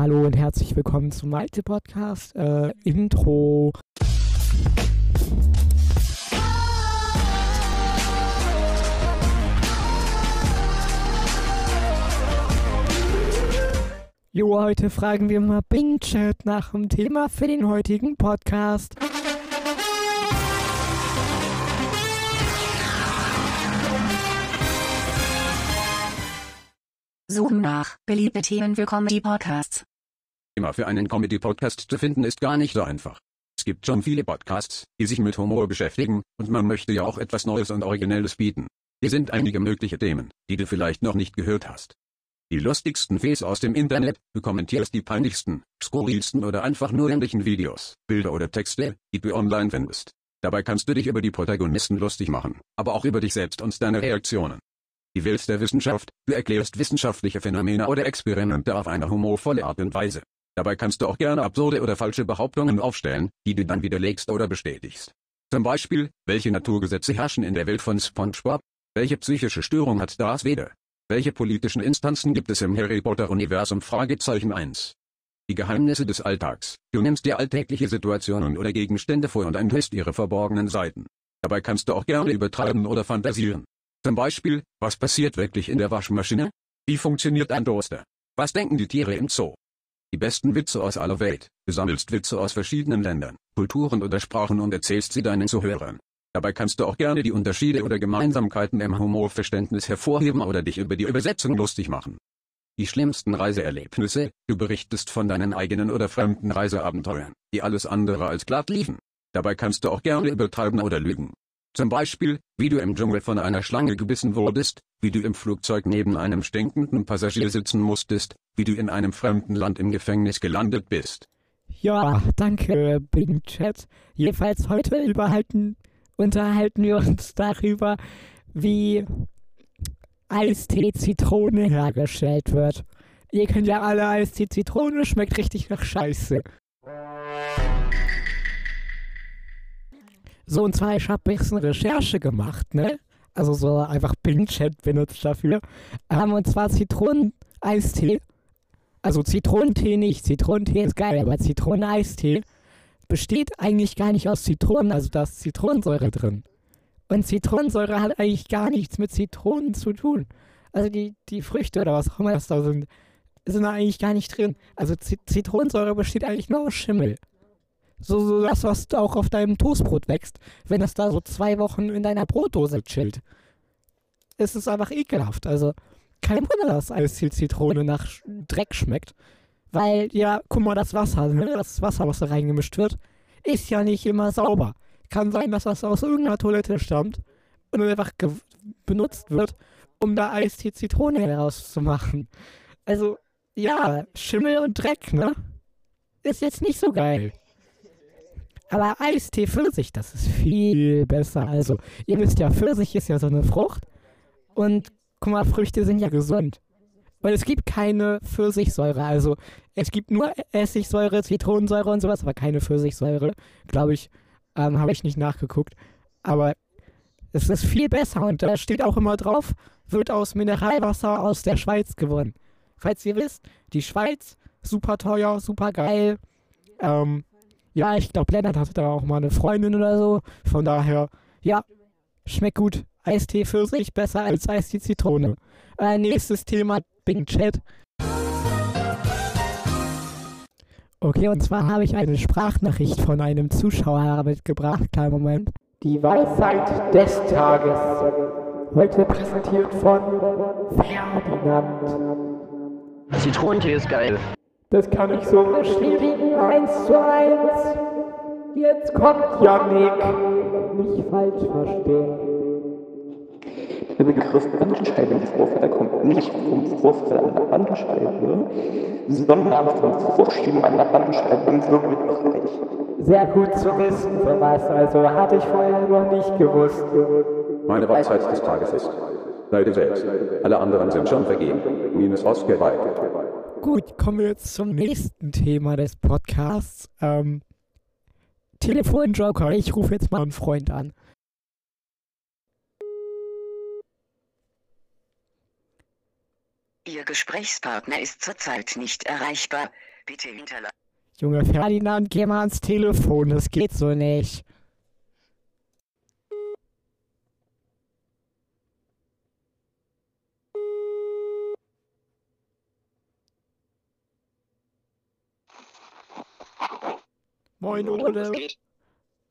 Hallo und herzlich willkommen zum Malte Podcast. Äh, Intro. Jo, heute fragen wir mal Bing Chat nach dem Thema für den heutigen Podcast. Suchen nach beliebte Themen für Comedy-Podcasts. Thema für einen Comedy-Podcast zu finden ist gar nicht so einfach. Es gibt schon viele Podcasts, die sich mit Humor beschäftigen, und man möchte ja auch etwas Neues und Originelles bieten. Hier sind einige mögliche Themen, die du vielleicht noch nicht gehört hast. Die lustigsten Fails aus dem Internet, du kommentierst die peinlichsten, skurrilsten oder einfach nur ähnlichen Videos, Bilder oder Texte, die du online findest. Dabei kannst du dich über die Protagonisten lustig machen, aber auch über dich selbst und deine Reaktionen. Die Welt der Wissenschaft, du erklärst wissenschaftliche Phänomene oder Experimente auf eine humorvolle Art und Weise. Dabei kannst du auch gerne absurde oder falsche Behauptungen aufstellen, die du dann widerlegst oder bestätigst. Zum Beispiel, welche Naturgesetze herrschen in der Welt von SpongeBob? Welche psychische Störung hat Darth Vader? Welche politischen Instanzen gibt es im Harry Potter-Universum? Fragezeichen 1. Die Geheimnisse des Alltags. Du nimmst dir alltägliche Situationen oder Gegenstände vor und enthüllst ihre verborgenen Seiten. Dabei kannst du auch gerne übertreiben oder fantasieren. Zum Beispiel, was passiert wirklich in der Waschmaschine? Wie funktioniert ein Toaster? Was denken die Tiere im Zoo? Die besten Witze aus aller Welt. Du sammelst Witze aus verschiedenen Ländern, Kulturen oder Sprachen und erzählst sie deinen Zuhörern. Dabei kannst du auch gerne die Unterschiede oder Gemeinsamkeiten im Humorverständnis hervorheben oder dich über die Übersetzung lustig machen. Die schlimmsten Reiseerlebnisse, du berichtest von deinen eigenen oder fremden Reiseabenteuern, die alles andere als glatt liefen. Dabei kannst du auch gerne übertreiben oder lügen. Zum Beispiel, wie du im Dschungel von einer Schlange gebissen wurdest, wie du im Flugzeug neben einem stinkenden Passagier sitzen musstest, wie du in einem fremden Land im Gefängnis gelandet bist. Ja, danke, Bing Chat. Jedenfalls heute überhalten unterhalten wir uns darüber, wie Eistee-Zitrone hergestellt wird. Ihr kennt ja alle Eistee-Zitrone, schmeckt richtig nach Scheiße. So, und zwar, ich habe ein bisschen Recherche gemacht, ne? Also so einfach Bing-Chat benutzt dafür. Ähm, und zwar Zitronen-Eistee. Also Zitronentee nicht. Zitronentee ist geil, aber Zitroneneistee besteht eigentlich gar nicht aus Zitronen, also da ist Zitronensäure drin. Und Zitronensäure hat eigentlich gar nichts mit Zitronen zu tun. Also die, die Früchte oder was auch immer das da sind, sind da eigentlich gar nicht drin. Also Zitronensäure besteht eigentlich nur aus Schimmel. So, so das, was auch auf deinem Toastbrot wächst, wenn das da so zwei Wochen in deiner Brotdose chillt. Es ist einfach ekelhaft. Also kein Wunder, dass Eisziel Zitrone nach Dreck schmeckt. Weil, ja, guck mal, das Wasser, ne? das Wasser, was da reingemischt wird, ist ja nicht immer sauber. Kann sein, dass das aus irgendeiner Toilette stammt und dann einfach benutzt wird, um da Eistee Zitrone herauszumachen. Also, ja, Schimmel und Dreck, ne? Ist jetzt nicht so geil. Aber Eistee Pfirsich, das ist viel besser. Also, ihr wisst ja, Pfirsich ist ja so eine Frucht. Und guck mal, Früchte sind ja gesund. Weil es gibt keine Pfirsichsäure. Also es gibt nur Essigsäure, Zitronensäure und sowas, aber keine Pfirsichsäure. Glaube ich, ähm, habe ich nicht nachgeguckt. Aber es ist viel besser und da steht auch immer drauf, wird aus Mineralwasser aus der Schweiz gewonnen. Falls ihr wisst, die Schweiz, super teuer, super geil. Ähm, ja, ich glaube, Lennart hatte da auch mal eine Freundin oder so. Von daher, ja, schmeckt gut. Eistee Pfirsich besser als Eistee Zitrone. Äh, nächstes Thema, Bing Chat. Okay, und zwar habe ich eine Sprachnachricht von einem Zuschauer mitgebracht. Kleinen Moment. Die Weisheit des Tages. Heute präsentiert von Ferdinand. Zitronentee ist geil. Das kann ich so bestätigen, eins zu eins. Jetzt kommt Janik. Nicht falsch verstehen. Der Begriff Bandscheibenvorfall kommt nicht vom Vorfall einer Bandscheibe, sondern vom Vorschieben einer Bandscheibe im Wirbelbereich. Sehr gut zu wissen, für was also hatte ich vorher noch nicht gewusst. Meine Weisheit des Tages ist, sei du selbst. Alle anderen sind schon vergeben. Minus ausgeweitet. Gut, kommen wir jetzt zum nächsten Thema des Podcasts. Ähm, Telefonjoker. Ich rufe jetzt mal einen Freund an. Ihr Gesprächspartner ist zurzeit nicht erreichbar. Bitte hinterlassen. Junge Ferdinand, geh mal ans Telefon, das geht so nicht. Moin, Ole.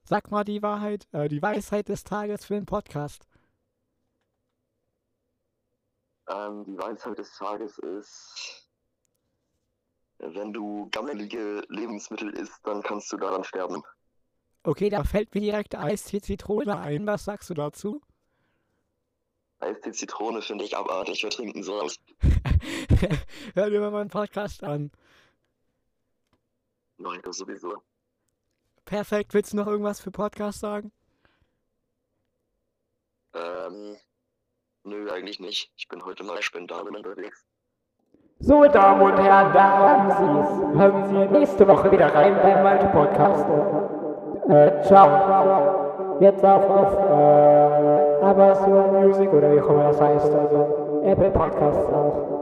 Sag mal die Wahrheit, äh, die Weisheit des Tages für den Podcast. Ähm, die Weisheit des Tages ist, wenn du gammelige Lebensmittel isst, dann kannst du daran sterben. Okay, da fällt mir direkt Eistee Zitrone ein. Was sagst du dazu? Eistee Zitrone finde ich abartig, wir trinken so aus. Hör dir mal meinen Podcast an. Ich das sowieso. Perfekt, willst du noch irgendwas für Podcast sagen? Ähm, nö, eigentlich nicht. Ich bin heute mal spendabel unterwegs. So, Damen und Herren, da haben Sie es. Hören Sie nächste Woche wieder rein beim Malte Podcast. Äh, ciao. Jetzt auf, auf äh, Amazon Music oder wie auch immer das heißt. Also Apple Podcasts auch.